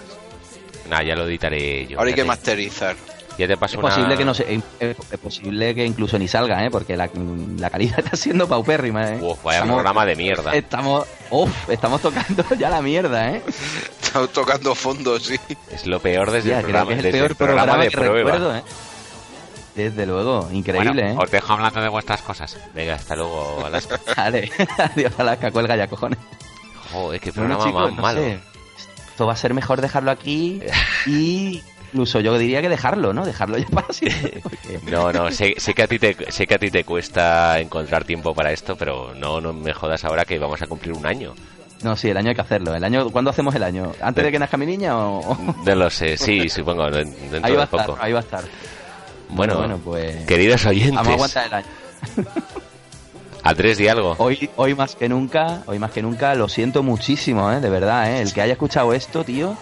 Nada, ya lo editaré yo. Ahora hay que te- masterizar. Ya te paso Es una... posible que no se, es, es posible que incluso ni salga, ¿eh? Porque la, la calidad está siendo paupérrima, ¿eh? Uf, vaya programa de mierda. Estamos, uf, estamos tocando ya la mierda, ¿eh? Estamos tocando fondo, sí. Es lo peor desde Ya, el programa, que es el desde peor el programa, programa de que prueba. recuerdo, ¿eh? Desde luego, increíble, Bueno, ¿eh? os dejo hablando de vuestras cosas. Venga, hasta luego, Alaska. Vale, adiós, Alaska, cuelga ya, cojones. Joder, qué Bueno, programa chicos, más no malo. sé. Esto va a ser mejor dejarlo aquí y incluso yo diría que dejarlo, ¿no? Dejarlo ya para siempre. porque- No, no, sé, sé que a ti te, sé que a ti te cuesta encontrar tiempo para esto, pero no, no me jodas ahora que vamos a cumplir un año. No, sí, el año hay que hacerlo. El año, ¿Cuándo hacemos el año? ¿Antes de que nazca mi niña o...? No lo sé, sí, supongo, de- dentro Ahí va de a estar, poco. ahí va a estar. Bueno, bueno, pues... queridos oyentes, Vamos a aguantar el año. a tres y algo. Hoy, hoy más que nunca, hoy más que nunca, lo siento muchísimo, ¿eh? De verdad, ¿eh? El que haya escuchado esto, tío...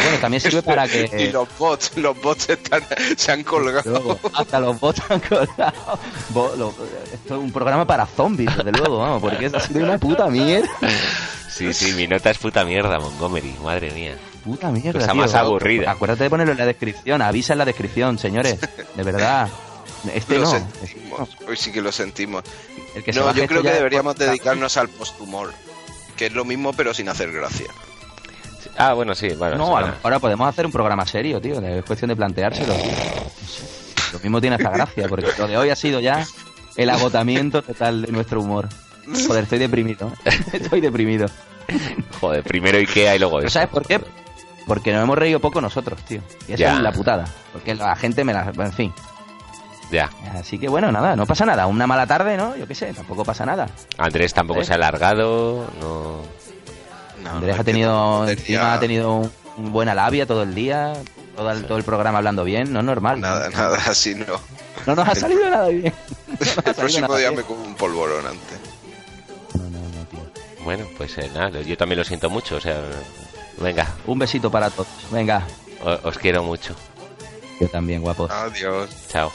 Bueno, también sirve para Y que... los bots, los bots están, se han colgado. Luego, hasta los bots han colgado. Bo- lo- esto es un programa para zombies, desde luego, vamos, porque es así de una puta mierda. Sí, sí, mi nota es puta mierda, Montgomery, madre mía. Puta mierda. Cosa tío. más aburrida. Acuérdate de ponerlo en la descripción, avisa en la descripción, señores. De verdad. Este lo no. sentimos. Hoy sí que lo sentimos. El que se no, yo creo que deberíamos dedicarnos al posthumor. Que es lo mismo, pero sin hacer gracia. Ah, bueno, sí, bueno. No, ahora podemos hacer un programa serio, tío. Es cuestión de planteárselo. tío. Lo mismo tiene esta gracia, porque lo de hoy ha sido ya el agotamiento total de nuestro humor. Joder, estoy deprimido. Estoy deprimido. Joder, primero Ikea y luego ¿Pero eso. sabes por qué? Porque nos hemos reído poco nosotros, tío. Y esa Ya. es la putada. Porque la gente me la... En fin. Ya. Así que bueno, nada, no pasa nada. Una mala tarde, ¿no? Yo qué sé, tampoco pasa nada. Andrés tampoco ¿Eh? se ha alargado, no... No, Andrés no, ha tenido, encima ha tenido un- un buena labia todo el día, todo el, todo el programa hablando bien, no es normal. Nada, nada, así no. No nos ha salido nada bien. No El próximo día bien. me como un polvorón antes. No, no, no, tío. Bueno, pues eh, nada, yo también lo siento mucho, o sea... Venga, un besito para todos. Venga. O os quiero mucho. Yo también, guapos. Adiós. Chao.